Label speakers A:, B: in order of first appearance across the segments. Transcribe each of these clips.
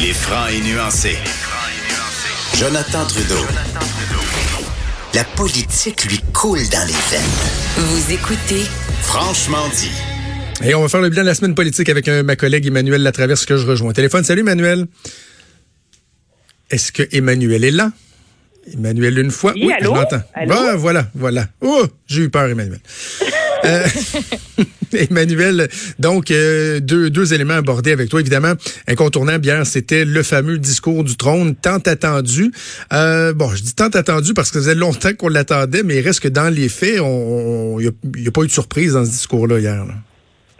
A: Il est franc et nuancé. Jonathan Trudeau. La politique lui coule dans les veines.
B: Vous écoutez
A: Franchement dit.
C: Et on va faire le bilan de la semaine politique avec ma collègue Emmanuel Latraverse que je rejoins. Téléphone, salut Emmanuel. Est-ce que Emmanuel est là? Emmanuel une fois?
D: Oui, allô?
C: je l'entends. Ah, voilà, voilà. Oh, j'ai eu peur, Emmanuel. Euh, Emmanuel, donc euh, deux, deux éléments abordés avec toi. Évidemment, incontournable hier, c'était le fameux discours du trône, tant attendu. Euh, bon, je dis tant attendu parce que ça faisait longtemps qu'on l'attendait, mais il reste que dans les faits, il n'y a, pas eu de surprise dans ce discours-là hier. là.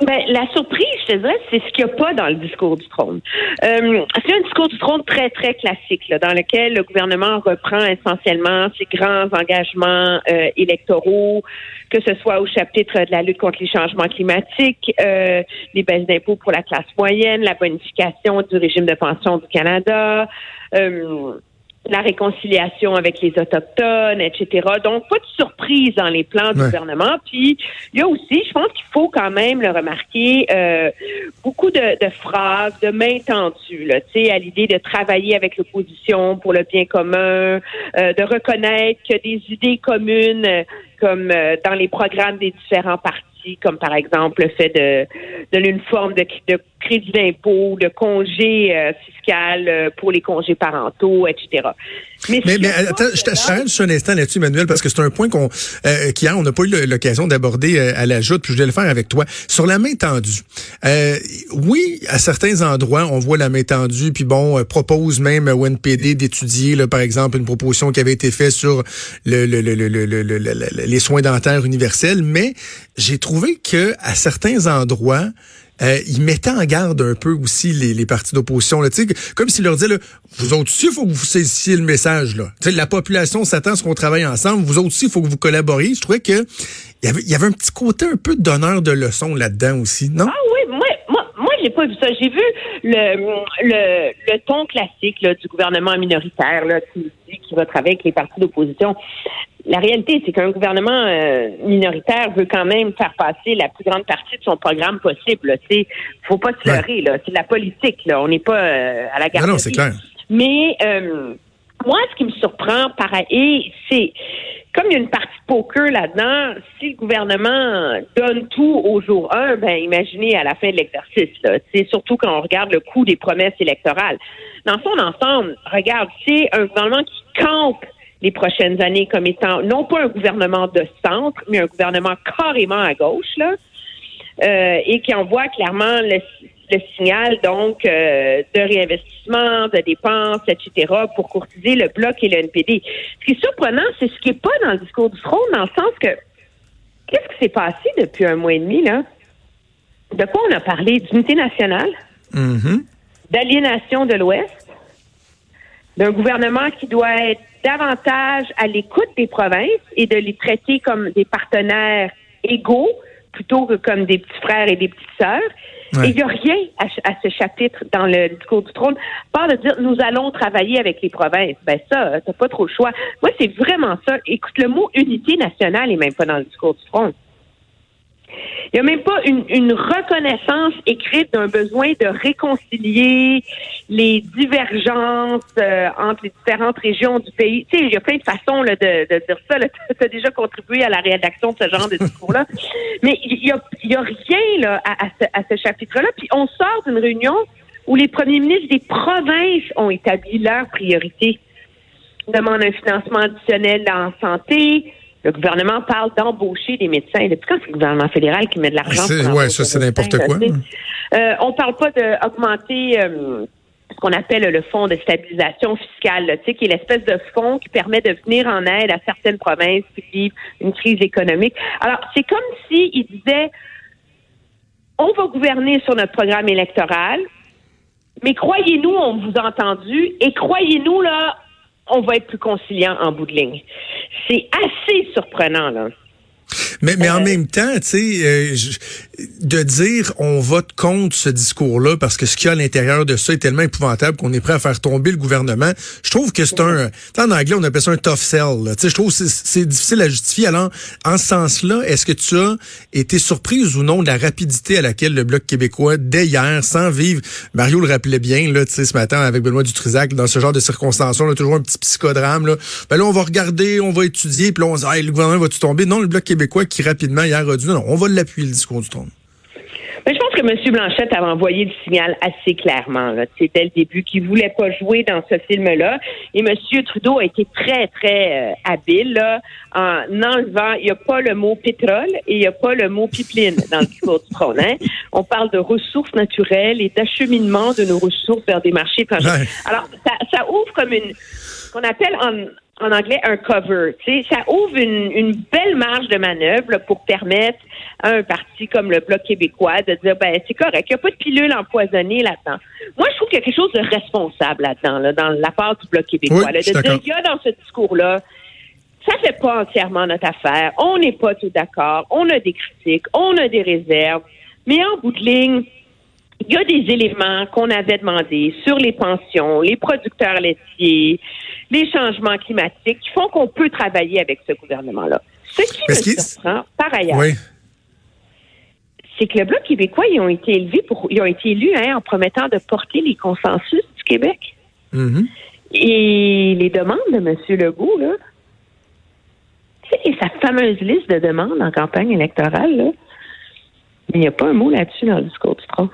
D: Ben, la surprise, je te dirais, c'est ce qu'il n'y a pas dans le discours du trône. Euh, c'est un discours du trône très, très classique, là, dans lequel le gouvernement reprend essentiellement ses grands engagements euh, électoraux, que ce soit au chapitre de la lutte contre les changements climatiques, euh, les baisses d'impôts pour la classe moyenne, la bonification du régime de pension du Canada, euh, la réconciliation avec les autochtones, etc. Donc, pas de surprise dans les plans du
C: Ouais.
D: gouvernement. Puis, il y a aussi, je pense qu'il faut quand même le remarquer, euh, beaucoup de, de phrases, de main tendue, là, tu sais, à l'idée de travailler avec l'opposition pour le bien commun, euh, de reconnaître que des idées communes, euh, comme euh, dans les programmes des différents partis, comme par exemple le fait de donner une forme de, crédit d'impôt, de congé euh, fiscal euh, pour les congés parentaux, etc.
C: Mais, mais attends, je t'arrête juste un instant là-dessus, Emmanuel, parce que c'est un point qu'on, euh, on n'a pas eu l'occasion d'aborder euh, à la joute, puis je vais le faire avec toi. Sur la main tendue. Euh, oui, à certains endroits, on voit la main tendue, puis bon, euh, propose même au NPD d'étudier, par exemple, une proposition qui avait été faite sur le, le, le, le, le- le- le- le- les soins dentaires universels, mais j'ai trouvé que à certains endroits, euh, ils mettaient en garde un peu aussi les, les partis d'opposition. Comme s'ils leur disaient, là, vous autres aussi, il faut que vous saisissiez le message. Là. La population s'attend à ce qu'on travaille ensemble. Vous autres aussi, il faut que vous collaboriez. Je trouvais que il y avait, il y avait un petit côté un peu d'honneur de leçon là-dedans aussi, non?
D: Ah oui, moi, moi, moi j'ai pas vu ça. J'ai vu le, le, le ton classique là, du gouvernement minoritaire là, qui qu'il va travailler avec les partis d'opposition. La réalité, c'est qu'un gouvernement euh, minoritaire veut quand même faire passer la plus grande partie de son programme possible. sais, faut pas se
C: Ouais.
D: leurrer. là. C'est de la politique. Là. On n'est pas euh, à la
C: Non,
D: garderie.
C: non, c'est clair.
D: Mais euh, moi, ce qui me surprend, pareil, c'est comme il y a une partie poker là-dedans, si le gouvernement donne tout au jour 1, ben imaginez à la fin de l'exercice. là. C'est surtout quand on regarde le coût des promesses électorales. Dans son ensemble, regarde, c'est un gouvernement qui campe les prochaines années comme étant non pas un gouvernement de centre, mais un gouvernement carrément à gauche, là, euh, et qui envoie clairement le, le signal donc euh, de réinvestissement, de dépenses, etc., pour courtiser le bloc et le NPD. Ce qui est surprenant, c'est ce qui n'est pas dans le discours du trône, dans le sens que qu'est-ce qui s'est passé depuis un mois et demi, là? De quoi on a parlé? D'unité nationale,
C: Mhm.
D: d'aliénation de l'Ouest, d'un gouvernement qui doit être davantage à l'écoute des provinces et de les traiter comme des partenaires égaux plutôt que comme des petits frères et des petites sœurs.
C: Ouais.
D: Et il n'y a rien à, à ce chapitre dans le discours du trône, part de dire nous allons travailler avec les provinces. Ben ça, t'as pas trop le choix. Moi, c'est vraiment ça. Écoute, le mot unité nationale est même pas dans le discours du trône. Il n'y a même pas une, une reconnaissance écrite d'un besoin de réconcilier les divergences euh, entre les différentes régions du pays. Tu sais, il y a plein de façons là, de, de dire ça. Tu as déjà contribué à la rédaction de ce genre de discours-là. Mais il n'y a, y a rien là, à, à ce, à ce chapitre-là. Puis on sort d'une réunion où les premiers ministres des provinces ont établi leurs priorités. Demande un financement additionnel en santé, le gouvernement parle d'embaucher des médecins. Depuis quand c'est le gouvernement fédéral qui met de l'argent embaucher
C: ça, c'est n'importe quoi.
D: Euh, on parle pas d'augmenter euh, ce qu'on appelle le fonds de stabilisation fiscale, là, qui est l'espèce de fonds qui permet de venir en aide à certaines provinces qui vivent une crise économique. Alors, c'est comme s'il disait on va gouverner sur notre programme électoral, mais croyez-nous, on vous a entendu, et croyez-nous, là, on va être plus conciliant en bout de ligne. C'est assez surprenant, là.
C: Mais, mais en même temps, tu sais, de dire on vote contre ce discours-là parce que ce qu'il y a à l'intérieur de ça est tellement épouvantable qu'on est prêt à faire tomber le gouvernement. Je trouve que c'est un, en anglais on appelle ça un tough sell. Tu sais, je trouve que c'est difficile à justifier. Alors, en ce sens-là, est-ce que tu as été surprise ou non de la rapidité à laquelle le bloc québécois dès hier, sans vivre, Mario le rappelait bien là, tu sais, ce matin avec Benoît Dutrisac, dans ce genre de circonstances, on a toujours un petit psychodrame là. Ben là, on va regarder, on va étudier, puis là on se dit, le gouvernement va-tu tomber? Non, le bloc québécois qui rapidement hier a dit non, on va l'appuyer le discours du trône.
D: Mais je pense que M. Blanchette avait envoyé le signal assez clairement. C'était le début qu'il voulait pas jouer dans ce film-là. Et M. Trudeau a été très, très euh, habile là, en enlevant, il n'y a pas le mot pétrole et il n'y a pas le mot pipeline dans le discours du trône. Hein. On parle de ressources naturelles et d'acheminement de nos ressources vers des marchés étrangers. Alors, ça, ça ouvre comme une, qu'on appelle en, en anglais un cover. Ça ouvre une, une, belle marge de manœuvre pour permettre à un parti comme le Bloc québécois de dire ben c'est correct, il n'y a pas de pilule empoisonnée là-dedans. Moi, je trouve qu'il y a quelque chose de responsable là-dedans, là, dans la part du Bloc québécois. de dire qu'il y a dans ce discours-là, ça fait pas entièrement notre affaire. On n'est pas tout d'accord. On a des critiques, on a des réserves. Mais en bout de ligne, il y a des éléments qu'on avait demandés sur les pensions, les producteurs laitiers, les changements climatiques qui font qu'on peut travailler avec ce gouvernement-là. Ce qui me surprend, par ailleurs, c'est que le Bloc québécois, ils ont été élevés pour, ils ont été élus hein, en promettant de porter les consensus du Québec. Mm-hmm. Et les demandes de M. Legault, là, tu sais, sa fameuse liste de demandes en campagne électorale, là, il n'y a pas un mot là-dessus dans le discours du Trump.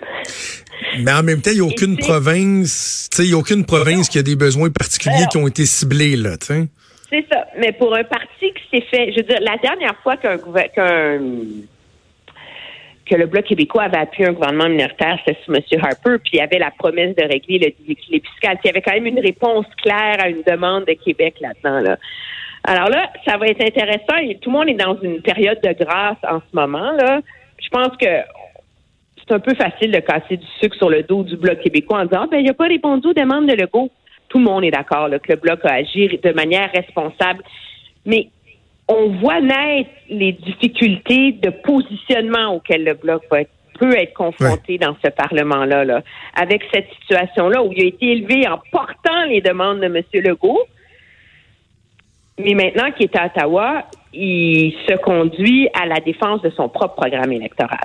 C: Mais en même temps, il n'y a aucune province, il n'y a aucune province qui a des besoins particuliers qui ont été ciblés, là, tu sais.
D: C'est ça. Mais pour un parti qui s'est fait, je veux dire, la dernière fois qu'un qu'un que le Bloc québécois avait appuyé un gouvernement minoritaire, c'était sous M. Harper, puis il y avait la promesse de régler le déséquilibre fiscal. Puis il y avait quand même une réponse claire à une demande de Québec là-dedans. Là. Alors là, ça va être intéressant. tout le monde est dans une période de grâce en ce moment. là je pense que c'est un peu facile de casser du sucre sur le dos du Bloc québécois en disant, ben, il n'a pas répondu aux demandes de Legault. Tout le monde est d'accord que le Bloc a agi de manière responsable. Mais on voit naître les difficultés de positionnement auxquelles le Bloc peut être confronté dans ce Parlement-là, là, avec cette situation-là où il a été élevé en portant les demandes de M. Legault. Mais maintenant qu'il est à Ottawa, il se conduit à la défense de son propre programme électoral.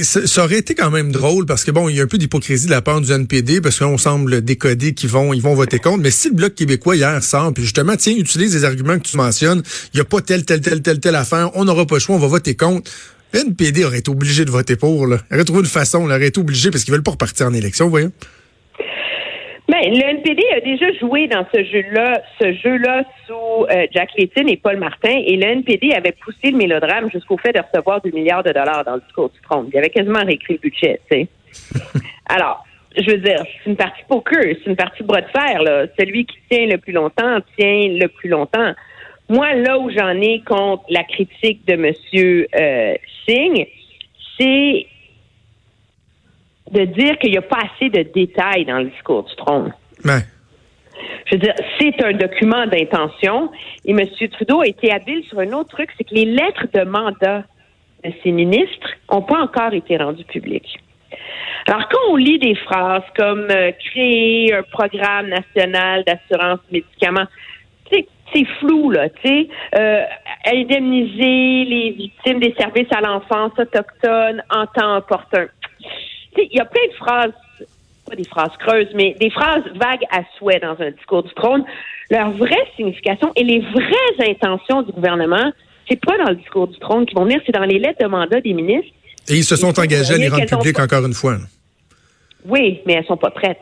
C: ça aurait été quand même drôle parce que bon, il y a un peu d'hypocrisie de la part du NPD parce qu'on semble décoder qu'ils vont, ils vont voter contre. Mais si le bloc québécois hier sort, puis justement, tiens, utilise les arguments que tu mentionnes, il n'y a pas telle, telle, telle, telle, telle affaire, on n'aura pas le choix, on va voter contre. Le NPD aurait été obligé de voter pour. Là. Il aurait trouvé une façon, il aurait été obligé parce qu'ils veulent pas repartir en élection, vous voyez.
D: Ben, le NPD a déjà joué dans ce jeu-là, ce jeu-là sous euh, Jack Layton et Paul Martin, et le NPD avait poussé le mélodrame jusqu'au fait de recevoir du milliard de dollars dans le discours du Trump. Il avait quasiment réécrit le budget, tu sais. Alors, je veux dire, c'est une partie poker, c'est une partie bras de fer, là. Celui qui tient le plus longtemps tient le plus longtemps. Moi, là où j'en ai contre la critique de M. Euh, Singh, c'est de dire qu'il n'y a pas assez de détails dans le discours du trône. Je veux dire, c'est un document d'intention et M. Trudeau a été habile sur un autre truc, c'est que les lettres de mandat de ses ministres n'ont pas encore été rendues publiques. Alors, quand on lit des phrases comme euh, créer un programme national d'assurance médicaments, c'est flou, là, tu sais, euh, indemniser les victimes des services à l'enfance autochtone en temps opportun il y a plein de phrases, pas des phrases creuses, mais des phrases vagues à souhait dans un discours du trône. Leur vraie signification et les vraies intentions du gouvernement, c'est pas dans le discours du trône qui vont venir, c'est dans les lettres de mandat des ministres.
C: Et ils se sont engagés à les rendre publiques encore une fois.
D: Oui, mais elles sont pas prêtes.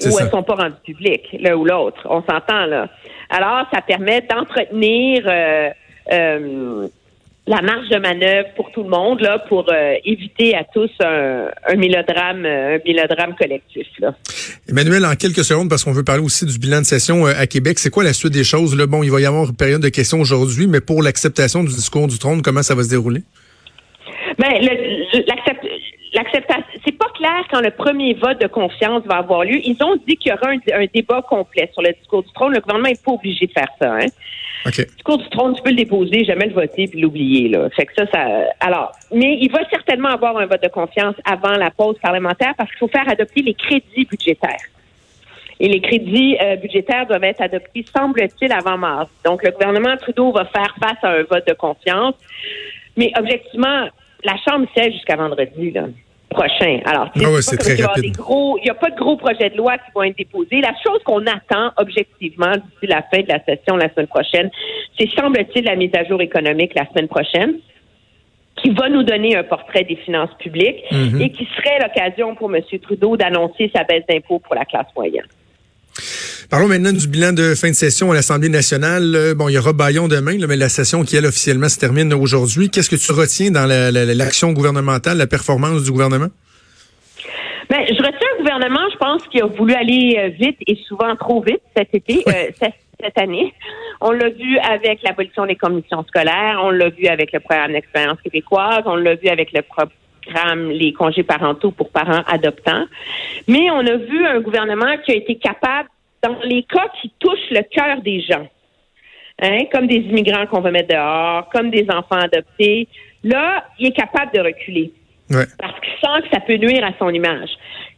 D: Ou elles sont pas rendues publiques, l'un ou l'autre. On s'entend, là. Alors, ça permet d'entretenir euh, euh, la marge de manœuvre pour tout le monde là pour euh, éviter à tous un, un mélodrame un mélodrame collectif là.
C: Emmanuel en quelques secondes parce qu'on veut parler aussi du bilan de session euh, à Québec c'est quoi la suite des choses? Là bon il va y avoir une période de questions aujourd'hui mais pour l'acceptation du discours du trône comment ça va se dérouler?
D: Ben l'acceptation c'est pas clair quand le premier vote de confiance va avoir lieu. Ils ont dit qu'il y aura un, un débat complet sur le discours du trône. Le gouvernement est pas obligé de faire ça hein Du cours du trône, tu peux le déposer, jamais le voter puis l'oublier. Là. Fait que ça, ça. Alors, mais il va certainement avoir un vote de confiance avant la pause parlementaire parce qu'il faut faire adopter les crédits budgétaires. Et les crédits euh, budgétaires doivent être adoptés, semble-t-il, avant mars. Donc, le gouvernement Trudeau va faire face à un vote de confiance. Mais objectivement, la Chambre siège jusqu'à vendredi. Là prochain. Alors,
C: ah c'est très rapide.
D: Il n'y a pas de gros projets de loi qui vont être déposés. La chose qu'on attend objectivement d'ici la fin de la session la semaine prochaine, c'est semble-t-il la mise à jour économique la semaine prochaine qui va nous donner un portrait des finances publiques mhm. et qui serait l'occasion pour M. Trudeau d'annoncer sa baisse d'impôts pour la classe moyenne.
C: Parlons maintenant du bilan de fin de session à l'Assemblée nationale. Euh, bon, il y aura Bayon demain, mais la session qui, elle, officiellement se termine aujourd'hui. Qu'est-ce que tu retiens dans l'action gouvernementale, la performance du gouvernement?
D: Ben, je retiens un gouvernement, je pense, qui a voulu aller euh, vite et souvent trop vite cet été, euh, cette, année. On l'a vu avec l'abolition des commissions scolaires, on l'a vu avec le programme d'expérience québécoise, on l'a vu avec le programme les congés parentaux pour parents adoptants. Mais on a vu un gouvernement qui a été capable dans les cas qui touchent le cœur des gens, hein, comme des immigrants qu'on va mettre dehors, comme des enfants adoptés, là, il est capable de reculer. Parce qu'il sent que ça peut nuire à son image.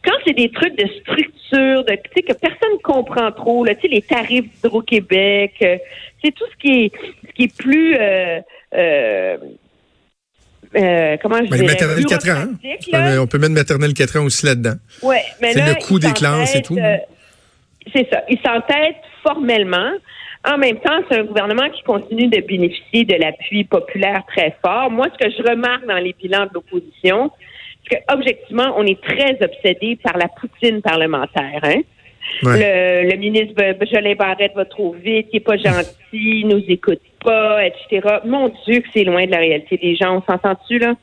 D: Quand c'est des trucs de structure, de que personne comprend trop, là, les tarifs d'Hydro-Québec, euh, c'est tout ce qui est ce qui est plus euh, euh, euh comment je
C: ben, maternelle 4 ans. Hein? On peut mettre maternelle 4 ans aussi là-dedans.
D: Ouais, mais
C: c'est le coût des classes et tout.
D: C'est ça. Il s'entête formellement. En même temps, c'est un gouvernement qui continue de bénéficier de l'appui populaire très fort. Moi, ce que je remarque dans les bilans de l'opposition, c'est qu'objectivement, on est très obsédé par la poutine parlementaire. Hein? Le, le, ministre Jolin Barrette va trop vite, il est pas gentil, il nous écoute pas, etc. Mon Dieu, que c'est loin de la réalité des gens. On s'entend-tu, là?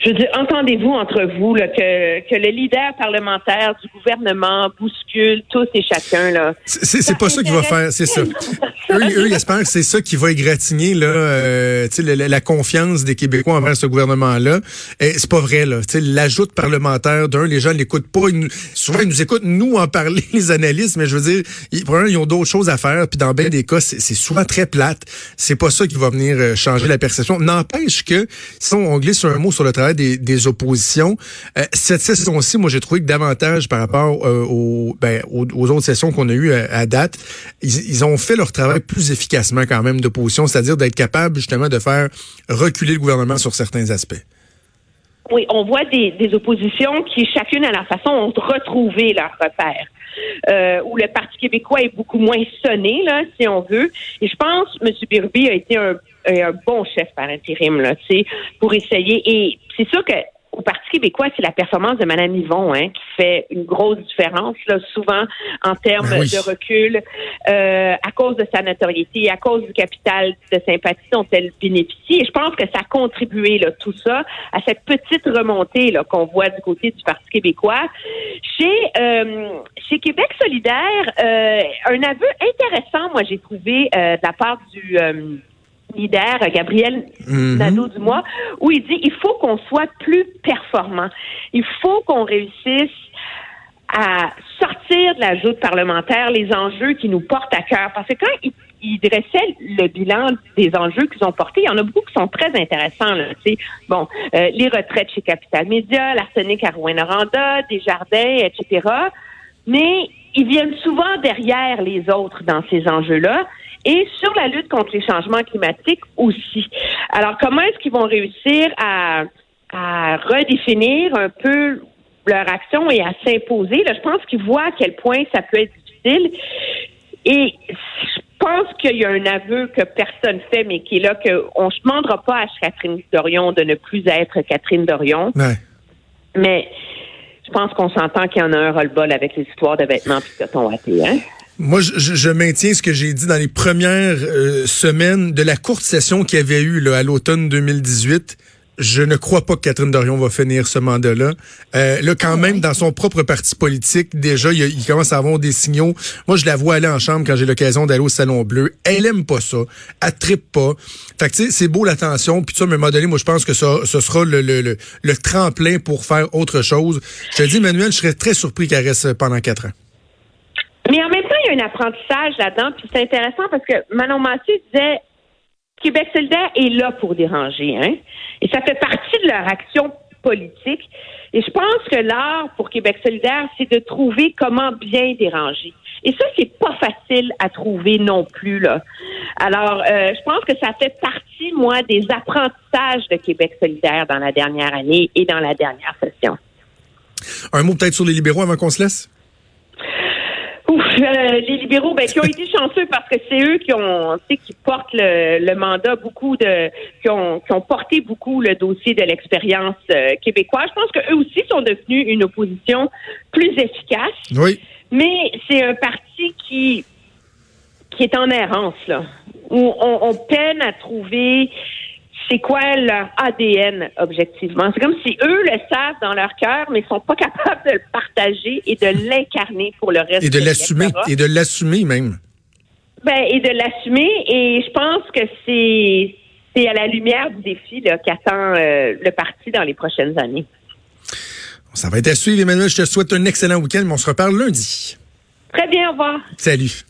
D: Je veux dire, entendez-vous entre vous là, que, que le leader parlementaire du gouvernement bouscule tous et chacun là.
C: C'est pas ça qu'il va faire, c'est ça. eux, eux, ils espèrent que c'est ça qui va égratigner là, euh, la, la, confiance des Québécois envers ce gouvernement-là. Et c'est pas vrai là. L'ajout parlementaire d'un, les gens l'écoutent pas. souvent ils nous écoutent nous en parler les analystes, mais je veux dire, ils, ils ont d'autres choses à faire. Puis dans bien des cas, c'est souvent très plate. C'est pas ça qui va venir euh, changer la perception. N'empêche que si on glisse un mot sur le travail des, oppositions. Euh, cette session-ci, moi, j'ai trouvé que davantage par rapport euh, ben, aux, aux, autres sessions qu'on a eues à, date, ils, ont fait leur travail plus efficacement quand même d'opposition, c'est-à-dire d'être capable justement de faire reculer le gouvernement sur certains aspects.
D: Oui, on voit des, oppositions qui, chacune à leur façon, ont retrouvé leur repère. Euh, où le Parti québécois est beaucoup moins sonné, là, si on veut. Et je pense M. Birby a été un un bon chef par intérim, là, tu sais, pour essayer. Et c'est sûr que au Parti québécois, c'est la performance de Mme Yvon hein, qui fait une grosse différence, là, souvent en termes ben de recul, euh, à cause de sa notoriété, à cause du capital de sympathie dont elle bénéficie. Et je pense que ça a contribué, là, tout ça, à cette petite remontée là, qu'on voit du côté du Parti québécois. Chez, euh, chez Québec solidaire, euh, un aveu intéressant, moi, j'ai trouvé euh, de la part du leader, Gabriel mhm. Nadeau-Dumois, où il dit il faut qu'on soit plus performant. Il faut qu'on réussisse à sortir de la joute parlementaire les enjeux qui nous portent à cœur. Parce que quand il, dressait le bilan des enjeux qu'ils ont portés, il y en a beaucoup qui sont très intéressants. Là, bon, euh, les retraites chez Capital Média, l'arsenic à Rouen-Noranda, Desjardins, etc. Mais ils viennent souvent derrière les autres dans ces enjeux-là et sur la lutte contre les changements climatiques aussi. Alors, comment est-ce qu'ils vont réussir à, redéfinir un peu leur action et à s'imposer? Là, je pense qu'ils voient à quel point ça peut être difficile. Et je pense qu'il y a un aveu que personne fait, mais qui est là qu'on ne demandera pas à Catherine Dorion de ne plus être Catherine Dorion. Mais je pense qu'on s'entend qu'il y en a un roll-ball avec les histoires de vêtements et de coton hein?
C: Moi, je, je, maintiens ce que j'ai dit dans les premières euh, semaines de la courte session qu'il y avait eu là, à l'automne 2018. Je ne crois pas que Catherine Dorion va finir ce mandat-là. Euh, là, quand même, dans son propre parti politique, déjà, il, commence à avoir des signaux. Moi, je la vois aller en chambre quand j'ai l'occasion d'aller au Salon Bleu. Elle aime pas ça. Elle trippe pas. Fait que, tu sais, c'est beau l'attention. Puis ça, à un moment donné, moi, je pense que ça, ce sera le, le, le, le tremplin pour faire autre chose. Je te dis, Emmanuel, je serais très surpris qu'elle reste pendant quatre ans.
D: Mais en même temps, il y a un apprentissage là-dedans, puis c'est intéressant parce que Manon Massé disait Québec solidaire est là pour déranger, hein? Et ça fait partie de leur action politique. Et je pense que l'art pour Québec solidaire, c'est de trouver comment bien déranger. Et ça, c'est pas facile à trouver non plus, là. Alors, euh, je pense que ça fait partie, moi, des apprentissages de Québec solidaire dans la dernière année et dans la dernière session.
C: Un mot peut-être sur les libéraux avant qu'on se laisse?
D: Ouf, euh, les libéraux, ben, qui ont été chanceux parce que c'est eux qui ont, qui portent le, mandat, beaucoup de, qui ont, qui ont porté beaucoup le dossier de l'expérience euh, québécoise. Je pense qu'eux aussi sont devenus une opposition plus efficace.
C: Oui.
D: Mais c'est un parti qui, qui est en errance, là, où on, on peine à trouver c'est quoi leur ADN objectivement? C'est comme si eux le savent dans leur cœur, mais ils sont pas capables de le partager et de l'incarner pour le reste.
C: Et de l'assumer, et de l'assumer même.
D: Ben, et de l'assumer. Et je pense que c'est c'est à la lumière du défi qu'attend euh, le parti dans les prochaines années.
C: Ça va être à suivre, Emmanuel. Je te souhaite un excellent week-end, mais on se reparle lundi.
D: Très bien, au revoir.
C: Salut.